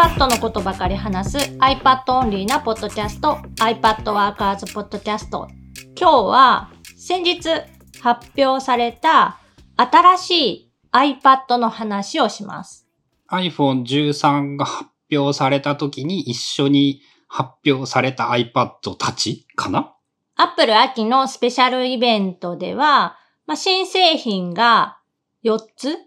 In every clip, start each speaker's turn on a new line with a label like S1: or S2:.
S1: iPad のことばかり話す iPad オンリーなポッドキャスト iPad Workers ポッドキャスト今日は先日発表された新しい iPad の話をします。
S2: iPhone 13が発表された時に一緒に発表された iPad たちかな
S1: ？Apple 秋のスペシャルイベントでは、まあ、新製品が4つ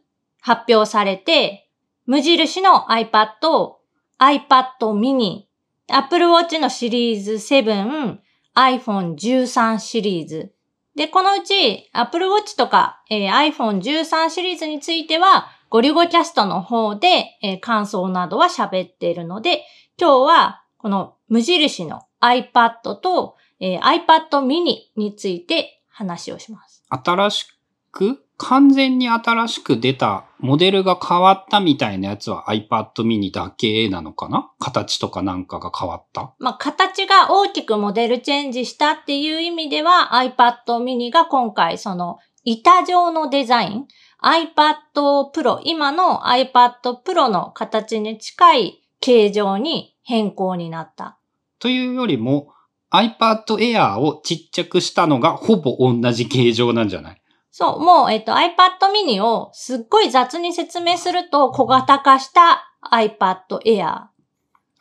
S1: 発表されて、無印の iPad、iPad mini、Apple Watch のシリーズ7、iPhone 13シリーズ。で、このうち Apple Watch とか、えー、iPhone 13シリーズについては、ゴリゴキャストの方で、えー、感想などは喋っているので、今日はこの無印の iPad と、えー、iPad mini について話をします。
S2: 新しく完全に新しく出たモデルが変わったみたいなやつは iPad mini だけなのかな？形とかなんかが変わった？
S1: まあ、形が大きくモデルチェンジしたっていう意味では iPad mini が今回その板状のデザイン iPad Pro、今の iPad Pro の形に近い形状に変更になった。
S2: というよりも iPad Air をちっちゃくしたのがほぼ同じ形状なんじゃない？
S1: そう、もう、えっと、iPad mini をすっごい雑に説明すると小型化した iPad Air。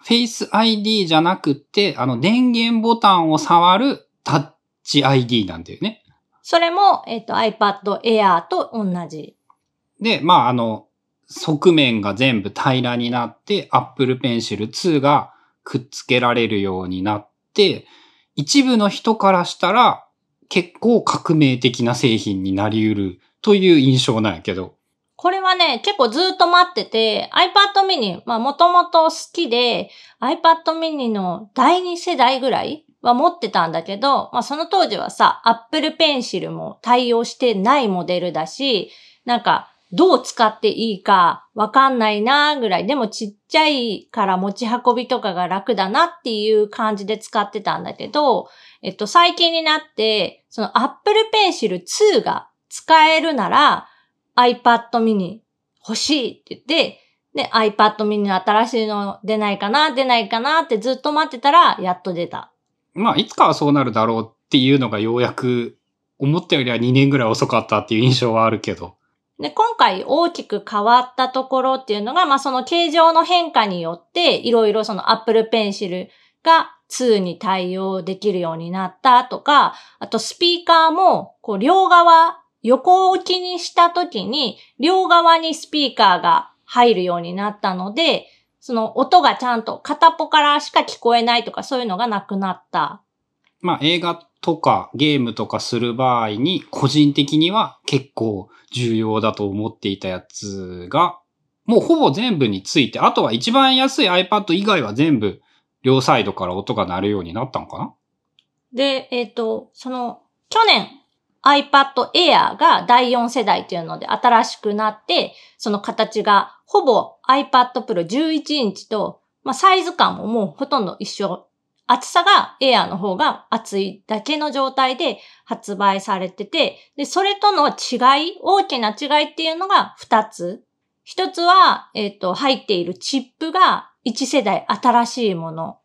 S2: Face ID じゃなくて、あの、電源ボタンを触るタッチ ID なんだよね。
S1: それも、えっと、iPad Air と同じ。
S2: で、まあ、あの、側面が全部平らになって、Apple Pencil 2がくっつけられるようになって、一部の人からしたら、結構革命的な製品になり得るという印象なんやけど。
S1: これはね、結構ずっと待ってて、iPad mini、まあもともと好きで、iPad mini の第2世代ぐらいは持ってたんだけど、まあその当時はさ、Apple Pencil も対応してないモデルだし、なんかどう使っていいかわかんないなぐらい、でもちっちゃいから持ち運びとかが楽だなっていう感じで使ってたんだけど、えっと、最近になって、その Apple Pencil 2が使えるなら iPad mini 欲しいって言って、で、iPad mini の新しいの出ないかな出ないかなってずっと待ってたら、やっと出た。
S2: まあ、いつかはそうなるだろうっていうのがようやく、思ったよりは2年ぐらい遅かったっていう印象はあるけど。
S1: で、今回大きく変わったところっていうのが、まあその形状の変化によって、いろいろその Apple Pencil が2に対応できるようになったとか、あとスピーカーも、こう両側、横置きにした時に、両側にスピーカーが入るようになったので、その音がちゃんと片っぽからしか聞こえないとかそういうのがなくなった。
S2: まあ映画とかゲームとかする場合に個人的には結構重要だと思っていたやつが、もうほぼ全部について、あとは一番安い iPad 以外は全部両サイドから音が鳴るようになったのかな？
S1: で、えっ、ー、と、その、去年 iPad Air が第4世代っていうので新しくなって、その形がほぼ iPad Pro 11インチと、まあ、サイズ感ももうほとんど一緒厚さがエアーの方が厚いだけの状態で発売されてて、で、それとの違い、大きな違いっていうのが2つ。1つは、えっ、ー、と、入っているチップが1世代新しいもの。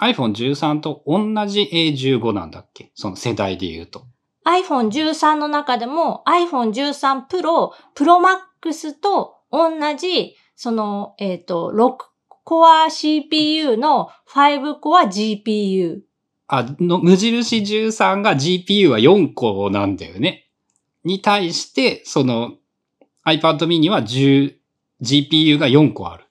S2: iPhone 13と同じ A15 なんだっけ？その世代で言うと。
S1: iPhone 13の中でも iPhone 13 Pro、Pro Max と同じ、その、えっ、ー、と、6コア CPU の5コア GPU。
S2: あ、の、無印13が GPU は4個なんだよね。に対して、その iPad mini は10、GPU が4個ある。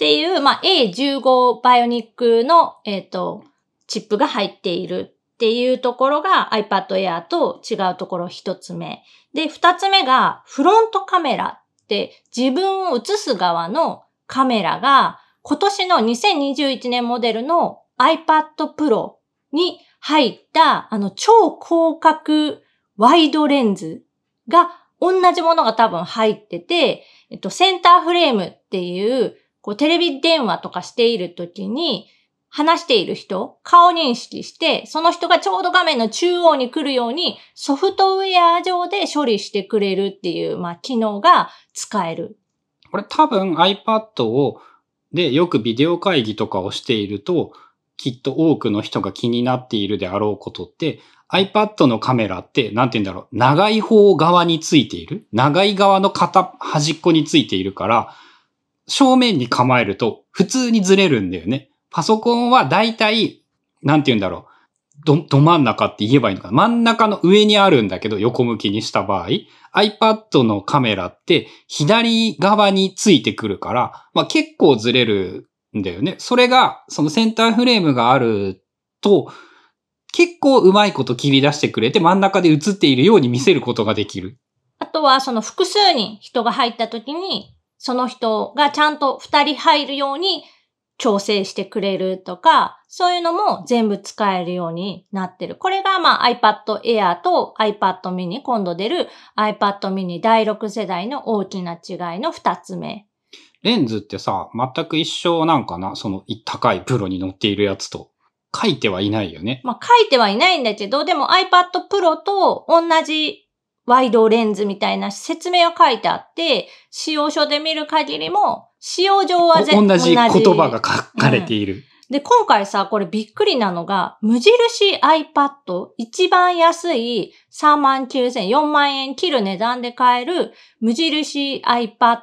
S1: っていう、まあ、A15 バイオニックの、えっ、ー、と、チップが入っているっていうところが iPad Air と違うところ一つ目。で、二つ目がフロントカメラって自分を映す側のカメラが今年の2021年モデルの iPad Pro に入ったあの超広角ワイドレンズが同じものが多分入ってて、えっと、センターフレームっていう、こうテレビ電話とかしている時に、話している人、顔認識して、その人がちょうど画面の中央に来るようにソフトウェア上で処理してくれるっていう、まあ、機能が使える。
S2: これ多分 iPad をで、よくビデオ会議とかをしていると、きっと多くの人が気になっているであろうことって、iPad のカメラって、なんて言うんだろう、長い方側についている長い側の片端っこについているから、正面に構えると普通にずれるんだよね。パソコンはだいたい、なんて言うんだろう、ど、ど真ん中って言えばいいのかな真ん中の上にあるんだけど、横向きにした場合、iPad のカメラって左側についてくるから、まあ結構ずれるんだよね。それが、そのセンターフレームがあると、結構うまいこと切り出してくれて真ん中で映っているように見せることができる。
S1: あとは、その複数人人が入った時に、その人がちゃんと二人入るように調整してくれるとか、そういうのも全部使えるようになってる。これがまあ iPad Air と iPad mini、今度出る iPad mini 第6世代の大きな違いの二つ目。
S2: レンズってさ、全く一緒なんかな？その高いプロに乗っているやつと。書いてはいないよね。
S1: まあ書いてはいないんだけど、でも iPad Pro と同じワイドレンズみたいな説明は書いてあって、使用書で見る限りも、使用上は全
S2: 同じ言葉が書かれている。
S1: で、今回さ、これびっくりなのが、無印 iPad、一番安い3万9000、4万円切る値段で買える無印 iPad、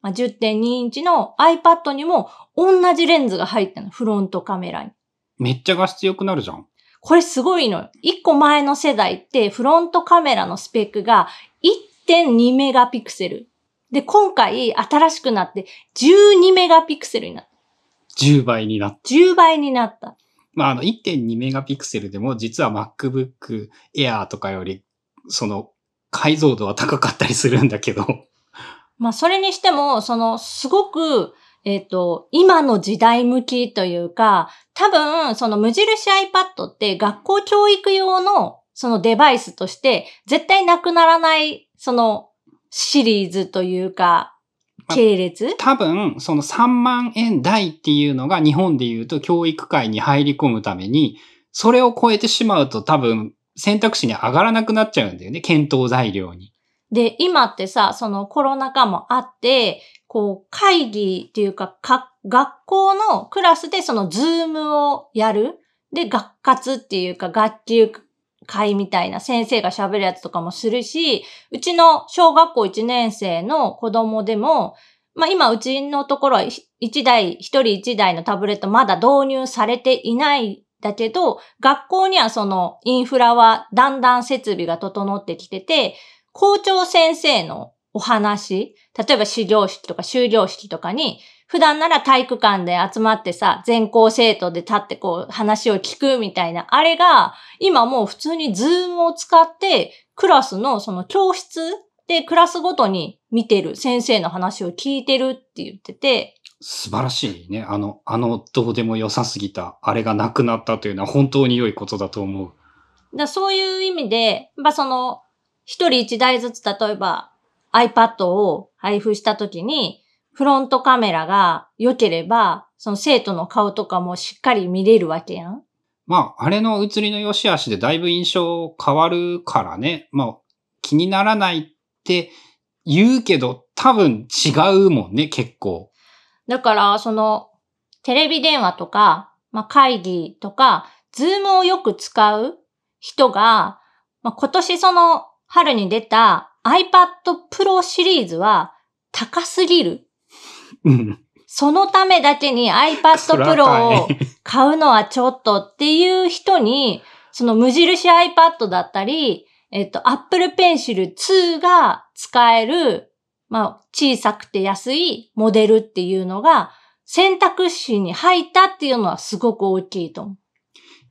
S1: まあ、10.2インチの iPad にも同じレンズが入ってるの、フロントカメラに。
S2: めっちゃ画質良くなるじゃん。
S1: これすごいのよ。一個前の世代ってフロントカメラのスペックが1.2メガピクセル。で、今回新しくなって12メガピクセルになった。
S2: 10倍になった。
S1: 10倍になった。
S2: まあ、あの、1.2メガピクセルでも、実は MacBook Air とかより、その、解像度は高かったりするんだけど、
S1: まあ、それにしても、その、すごく、えっ、と、今の時代向きというか、多分、その無印 iPad って学校教育用の、そのデバイスとして、絶対なくならない、その、シリーズというか、系列？
S2: 多分、その3万円台っていうのが日本で言うと教育界に入り込むために、それを超えてしまうと多分選択肢に上がらなくなっちゃうんだよね。検討材料に。
S1: で、今ってさ、そのコロナ禍もあって、こう、会議っていうか、か、学校のクラスでその Zoom をやる。で、学活っていうか、学級会みたいな先生が喋るやつとかもするし、うちの小学校1年生の子供でも、まあ今うちのところは1台、1人1台のタブレットまだ導入されていないだけど、学校にはそのインフラはだんだん設備が整ってきてて、校長先生のお話、例えば始業式とか終業式とかに、普段なら体育館で集まってさ、全校生徒で立ってこう話を聞くみたいな、あれが、今もう普通にズームを使って、クラスのその教室でクラスごとに見てる先生の話を聞いてるって言ってて、
S2: 素晴らしいね。あの、あの、どうでも良さすぎた、あれがなくなったというのは本当に良いことだと思う。
S1: だそういう意味で、やっぱその、一人一台ずつ例えば iPad を配布したときに、フロントカメラが良ければ、その生徒の顔とかもしっかり見れるわけやん。
S2: まあ、あれの映りの良し悪しでだいぶ印象変わるからね。まあ、気にならないって言うけど、多分違うもんね、結構。
S1: だから、その、テレビ電話とか、まあ、会議とか、ズームをよく使う人が、まあ、今年その春に出た iPad Pro シリーズは高すぎる。
S2: うん。
S1: そのためだけに iPad Pro を買うのはちょっとっていう人に、その無印 iPad だったり、えっと、Apple Pencil 2が使える、まあ、小さくて安いモデルっていうのが選択肢に入ったっていうのはすごく大きいと思う。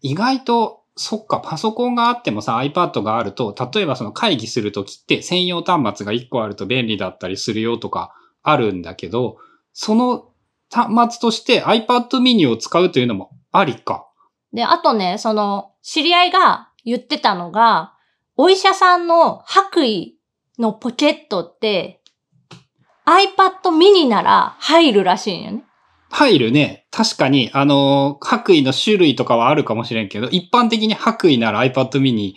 S2: 意外と、そっか、パソコンがあってもさ、iPad があると、例えばその会議するときって専用端末が1個あると便利だったりするよとかあるんだけど、その端末として iPad mini を使うというのもありか。
S1: で、あとね、その、知り合いが言ってたのが、お医者さんの白衣のポケットって、iPad mini なら入るらしいんよね。
S2: 入るね。確かに、あの白衣の種類とかはあるかもしれんけど、一般的に白衣なら iPad mini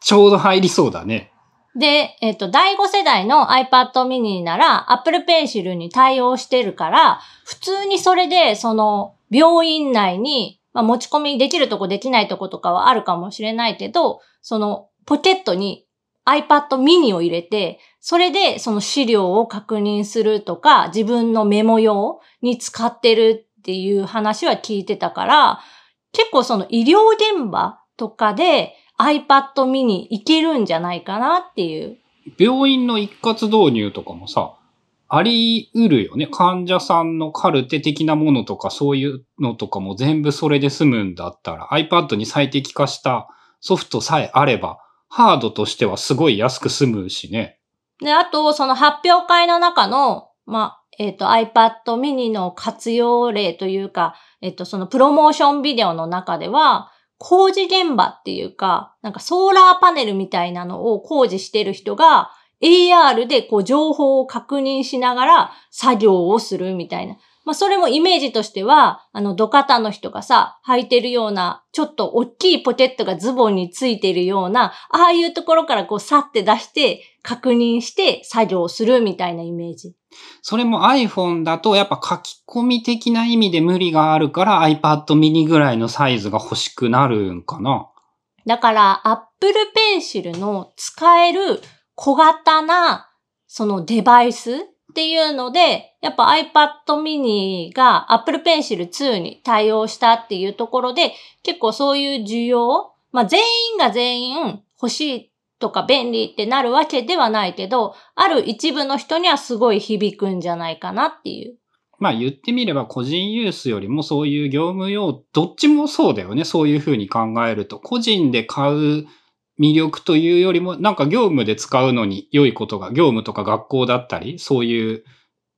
S2: ちょうど入りそうだね。
S1: で、えっ、と、第5世代の iPad mini なら Apple Pencil に対応してるから、普通にそれで、その、病院内に、まあ、持ち込みできるとこできないとことかはあるかもしれないけど、その、ポケットに iPad mini を入れて、それでその資料を確認するとか、自分のメモ用に使ってるっていう話は聞いてたから、結構その医療現場とかで iPad mini いけるんじゃないかなっていう。
S2: 病院の一括導入とかもさ、あり得るよね。患者さんのカルテ的なものとかそういうのとかも全部それで済むんだったら iPad に最適化したソフトさえあればハードとしてはすごい安く済むしね。
S1: で、あと、その発表会の中の、ま、えっ、と、iPad mini の活用例というか、えっ、と、そのプロモーションビデオの中では、工事現場っていうか、なんかソーラーパネルみたいなのを工事してる人が、AR でこう情報を確認しながら作業をするみたいな。まあそれもイメージとしては、あの土方の人がさ、履いてるような、ちょっと大きいポケットがズボンについてるような、ああいうところからこうさって出して、確認して作業するみたいなイメージ。
S2: それも iPhone だとやっぱ書き込み的な意味で無理があるから iPad mini ぐらいのサイズが欲しくなるんかな。
S1: だから、Apple Pencil の使える小型な、そのデバイスっていうので、やっぱ iPad mini が Apple Pencil 2に対応したっていうところで、結構そういう需要、まあ全員が全員欲しいとか便利ってなるわけではないけど、ある一部の人にはすごい響くんじゃないかなっていう。
S2: まあ言ってみれば個人ユースよりもそういう業務用、どっちもそうだよね。そういうふうに考えると。個人で買う魅力というよりも、なんか業務で使うのに良いことが、業務とか学校だったり、そういう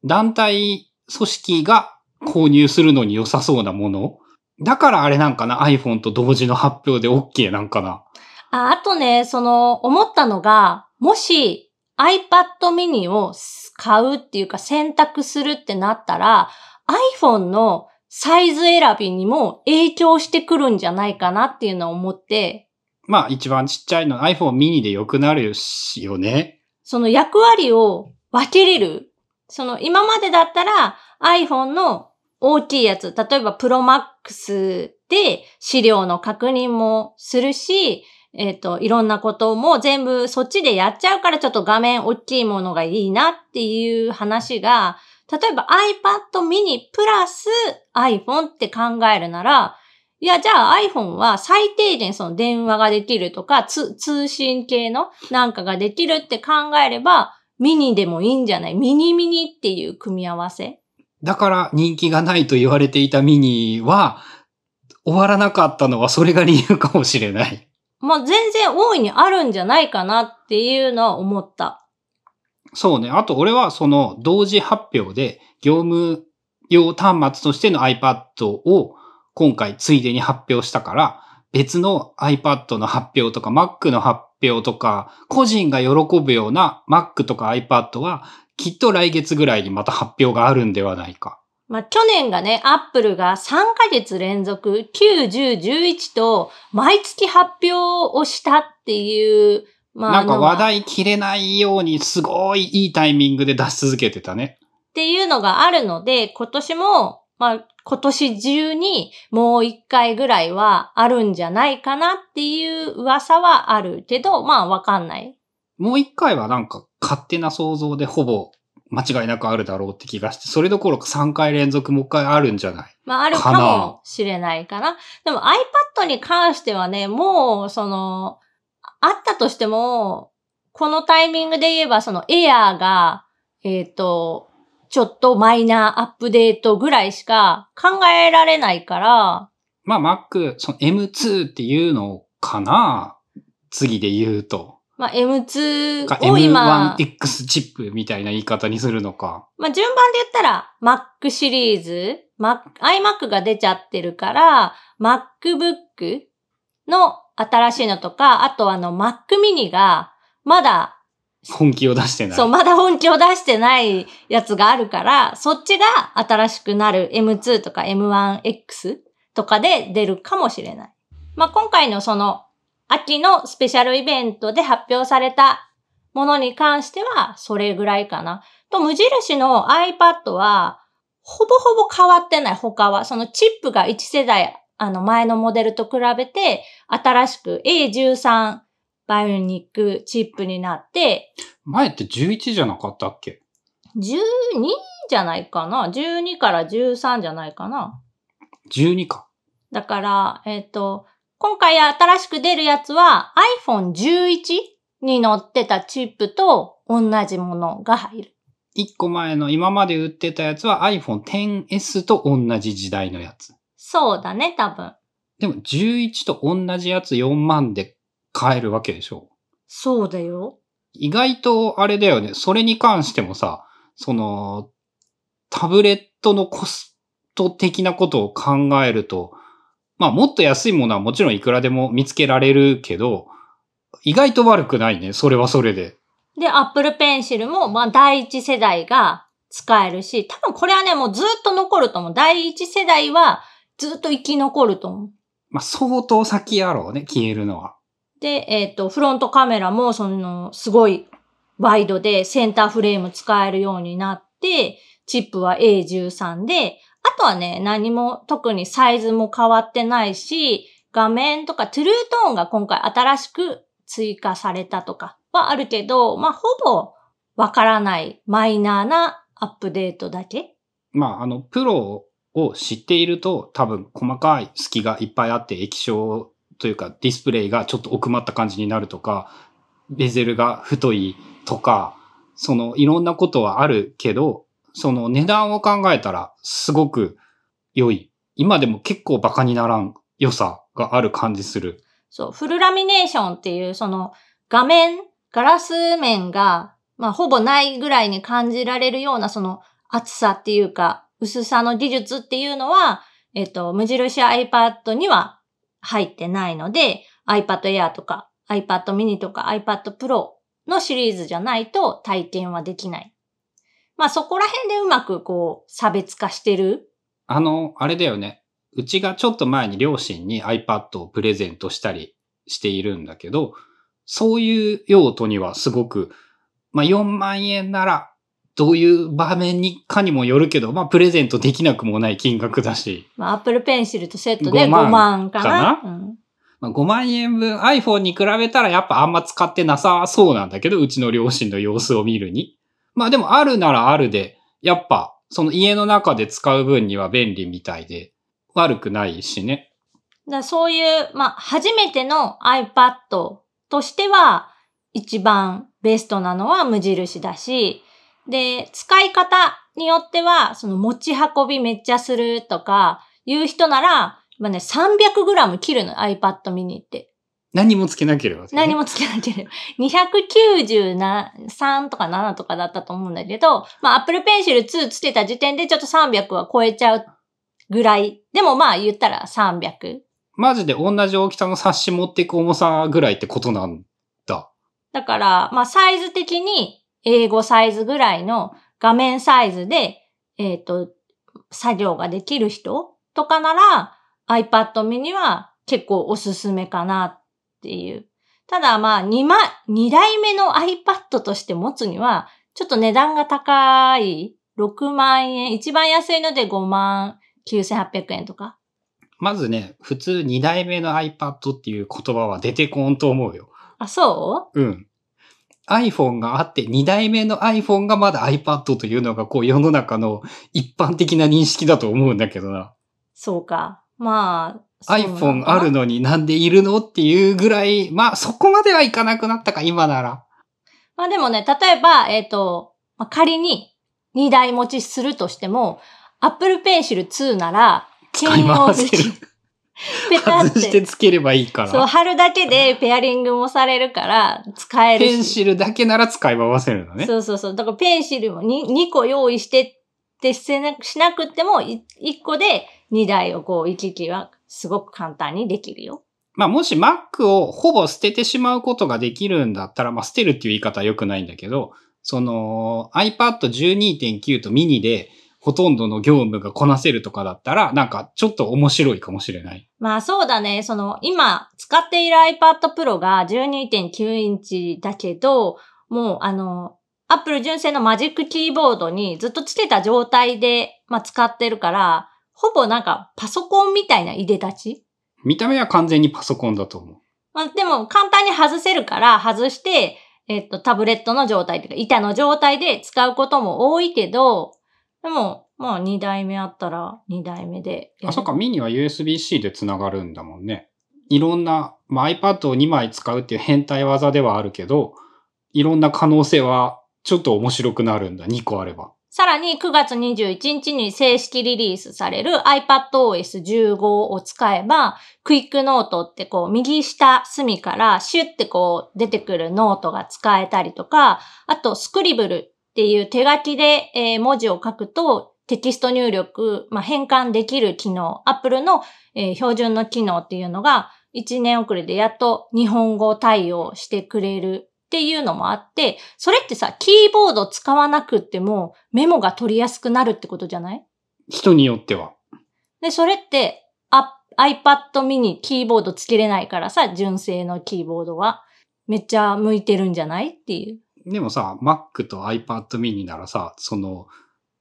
S2: 団体組織が購入するのに良さそうなもの？だからあれなんかな？iPhone と同時の発表で OK なんかな？
S1: ああとね、その、思ったのが、もし iPad mini を買うっていうか選択するってなったら、iPhone のサイズ選びにも影響してくるんじゃないかなっていうのを思って、
S2: まあ一番ちっちゃいの iPhone mini で良くなるしよね。
S1: その役割を分けれる。その今までだったら iPhone の大きいやつ、例えば Pro Max で資料の確認もするし、えっ、と、いろんなことも全部そっちでやっちゃうからちょっと画面大きいものがいいなっていう話が、例えば iPad mini プラス iPhone って考えるなら、いや、じゃあ iPhone は最低限その電話ができるとか、通信系のなんかができるって考えれば、ミニでもいいんじゃない？ミニミニっていう組み合わせ？
S2: だから人気がないと言われていたミニは終わらなかったのはそれが理由かもしれない。
S1: まあ全然大いにあるんじゃないかなっていうのは思った。
S2: そうね。あと俺はその同時発表で業務用端末としての iPad を今回ついでに発表したから別の iPad の発表とか Mac の発表とか個人が喜ぶような Mac とか iPad はきっと来月ぐらいにまた発表があるんではないか。
S1: まあ去年がね、アップルが3ヶ月連続9、10、11と毎月発表をしたっていう、まあ
S2: なんか話題切れないようにすごいいいタイミングで出し続けてたね。
S1: っていうのがあるので、今年も、まあ、今年中にもう一回ぐらいはあるんじゃないかなっていう噂はあるけど、まあわかんない。
S2: もう一回はなんか勝手な想像でほぼ間違いなくあるだろうって気がして、それどころか3回連続もう一回あるんじゃない？
S1: まああるかもしれないかな。でも iPad に関してはね、もうその、あったとしても、このタイミングで言えばその Air が、えっ、と、ちょっとマイナーアップデートぐらいしか考えられないから、
S2: まあ Mac、その M2 っていうのかな？次で言うと。
S1: まあ M2
S2: か
S1: を今、
S2: M1X チップみたいな言い方にするのか。
S1: まあ、順番で言ったら、Mac シリーズ、Mac、iMac が出ちゃってるから、MacBook の新しいのとか、あとあの Mac mini が、まだ、
S2: 本気を出してない。
S1: そう、まだ本気を出してないやつがあるから、そっちが新しくなる M2 とか M1X とかで出るかもしれない。まあ、今回のその、秋のスペシャルイベントで発表されたものに関してはそれぐらいかな。と、無印の iPad は、ほぼほぼ変わってない、他は。そのチップが1世代、あの前のモデルと比べて、新しく A13 バイオニックチップになって、
S2: 前って11じゃなかったっけ
S1: ？12じゃないかな ?12 から13じゃないかな
S2: ?12 か。
S1: だから、えっ、と、今回新しく出るやつは iPhone11 に乗ってたチップと同じものが入る。
S2: 1個前の今まで売ってたやつは iPhone XS と同じ時代のやつ。
S1: そうだね、多分。
S2: でも11と同じやつ4万で買えるわけでしょ
S1: そうだよ。
S2: 意外とあれだよね。それに関してもさ、その、タブレットのコスト的なことを考えると、まあもっと安いものはもちろんいくらでも見つけられるけど、意外と悪くないね。それはそれで。
S1: で、Apple Pencil も、まあ、第一世代が使えるし、多分これはね、もうずっと残ると思う。第一世代はずっと生き残ると思う。
S2: まあ相当先やろうね、消えるのは。
S1: で、えっ、と、フロントカメラも、その、すごいワイドでセンターフレーム使えるようになって、チップは A13 で、あとはね、何も特にサイズも変わってないし、画面とかトゥルートーンが今回新しく追加されたとかはあるけど、まあ、ほぼわからないマイナーなアップデートだけ。
S2: まああの、プロを知っていると多分細かい隙がいっぱいあって液晶というかディスプレイがちょっと奥まった感じになるとか、ベゼルが太いとか、そのいろんなことはあるけど、その値段を考えたらすごく良い。今でも結構バカにならん良さがある感じする。
S1: そう、フルラミネーションっていう、その画面、ガラス面が、まあ、ほぼないぐらいに感じられるような、その厚さっていうか、薄さの技術っていうのは、えっと、無印 iPad には入ってないので、iPad Air とか iPad mini とか iPad Pro のシリーズじゃないと体験はできない。まあそこら辺でうまくこう差別化してる？
S2: あの、あれだよね。うちがちょっと前に両親に iPad をプレゼントしたりしているんだけど、そういう用途にはすごく、まあ4万円ならどういう場面にかにもよるけど、まあプレゼントできなくもない金額だし、
S1: まあ Apple Pencil とセットで
S2: 5万
S1: 5万かな？
S2: か
S1: うん
S2: まあ、5万円分 iPhone に比べたらやっぱあんま使ってなさそうなんだけど、うちの両親の様子を見るに。まあでもあるならあるで、やっぱその家の中で使う分には便利みたいで、悪くないしね。
S1: だそういう、まあ、初めての iPad としては、一番ベストなのは無印だし、で、使い方によっては、その持ち運びめっちゃするとか、いう人なら、まあね、300g 切るの、iPad mini って。
S2: 何もつけなければ、
S1: 何もつけなければ。293とか7とかだったと思うんだけど、まあ Apple Pencil 2つけた時点でちょっと300は超えちゃうぐらい。でもまあ言ったら300。
S2: マジで同じ大きさの冊子持っていく重さぐらいってことなんだ。
S1: だから、まあサイズ的に英語サイズぐらいの画面サイズで、えっ、と、作業ができる人とかなら iPad mini は結構おすすめかなっていう。ただまあ2万、2台目の iPad として持つにはちょっと値段が高い。6万円。一番安いので5万9800円とか。
S2: まずね、普通2代目の iPad っていう言葉は出てこんと思うよ。
S1: あ、そう？
S2: うん。iPhone があって2代目の iPhone がまだ iPad というのがこう世の中の一般的な認識だと思うんだけどな。
S1: そうか。まあ、
S2: iPhone
S1: な
S2: あるのになんでいるのっていうぐらい、まあそこまではいかなくなったか、今なら。
S1: まあでもね、例えば、えっ、と、まあ、仮に2台持ちするとしても、Apple Pencil 2なら、兼用できる。ペタっ
S2: 外して
S1: て。
S2: つければいいか
S1: そう、
S2: ら。
S1: 貼るだけでペアリングもされるから、使えるし。
S2: ペンシルだけなら使い回せるのね。
S1: そうそうそう。だからペンシルも 2, 2個用意してってしなしなくっても、1個で2台をこう行き来はすごく簡単にできるよ。
S2: まあもし Mac をほぼ捨ててしまうことができるんだったら、まあ捨てるっていう言い方は良くないんだけど、その iPad 12.9とミニでほとんどの業務がこなせるとかだったら、なんかちょっと面白いかもしれない。
S1: まあそうだね。その今使っている iPad Pro が12.9インチだけど、もうあの、Apple 純正のマジックキーボードにずっとつけた状態で、まあ、使ってるから、ほぼなんかパソコンみたいないでたち
S2: 見た目は完全にパソコンだと思う。
S1: まあ、でも簡単に外せるから外して、えっと、タブレットの状態というか、板の状態で使うことも多いけど、でも、まあ2台目あったら2台目で。
S2: あ、そっか、ミニは USB-C でつながるんだもんね。いろんな、まあ、iPad を2枚使うっていう変態技ではあるけど、いろんな可能性はちょっと面白くなるんだ。2個あれば。
S1: さらに9月21日に正式リリースされる iPadOS15 を使えば、Quick Note ってこう右下隅からシュッてこう出てくるノートが使えたりとか、あと Scribble っていう手書きで、えー文字を書くとテキスト入力、まあ、変換できる機能、Apple の、えー標準の機能っていうのが1年遅れでやっと日本語対応してくれるっていうのもあって、それってさ、キーボード使わなくってもメモが取りやすくなるってことじゃない？
S2: 人によっては。
S1: で、それって、あ iPad mini キーボードつけれないからさ、純正のキーボードは。めっちゃ向いてるんじゃない？っていう。
S2: でもさ、Mac と iPad mini ならさ、その、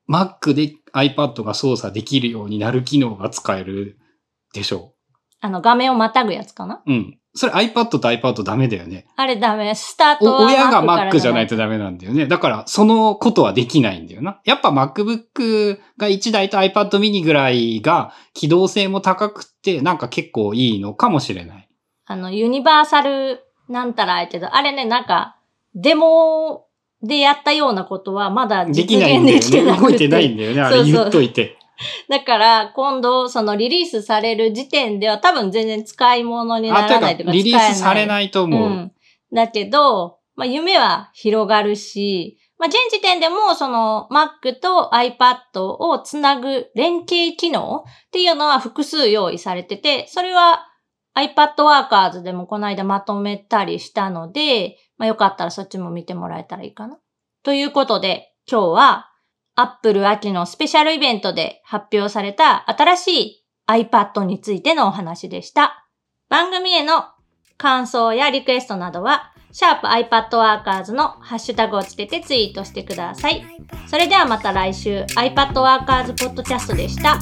S2: Mac で iPad が操作できるようになる機能が使えるでしょ？
S1: あの、画面をまたぐやつかな？
S2: う。うん。それ iPad と iPad ダメだよね。
S1: あれダメ。スタート
S2: 親が
S1: Mac
S2: じゃないとダメなんだよね。だから、そのことはできないんだよな。やっぱ MacBook が1台と iPad mini ぐらいが機動性も高くって、なんか結構いいのかもしれない。
S1: あの、ユニバーサルなんたらあえてど、あれね、なんか、デモでやったようなことはまだ
S2: で
S1: 実。現できてなくて。
S2: 動いてないんだよね。あれ
S1: そうそう
S2: 言っといて。
S1: だから、今度、そのリリースされる時点では多分全然使い物にならないというか、
S2: リリースされ
S1: い
S2: ないと思う。
S1: ん。だけど、まあ、夢は広がるし、まあ、現時点でも、その Mac と iPad をつなぐ連携機能っていうのは複数用意されてて、それは iPad Workers でもこの間まとめたりしたので、まあ、よかったらそっちも見てもらえたらいいかな。ということで、今日は Apple 秋のスペシャルイベントで発表された新しい iPad についてのお話でした。番組への感想やリクエストなどは、シャープ i p a d w o r k e r s のハッシュタグをつけてツイートしてください。それではまた来週 iPadWorkers ポッドキャストでした。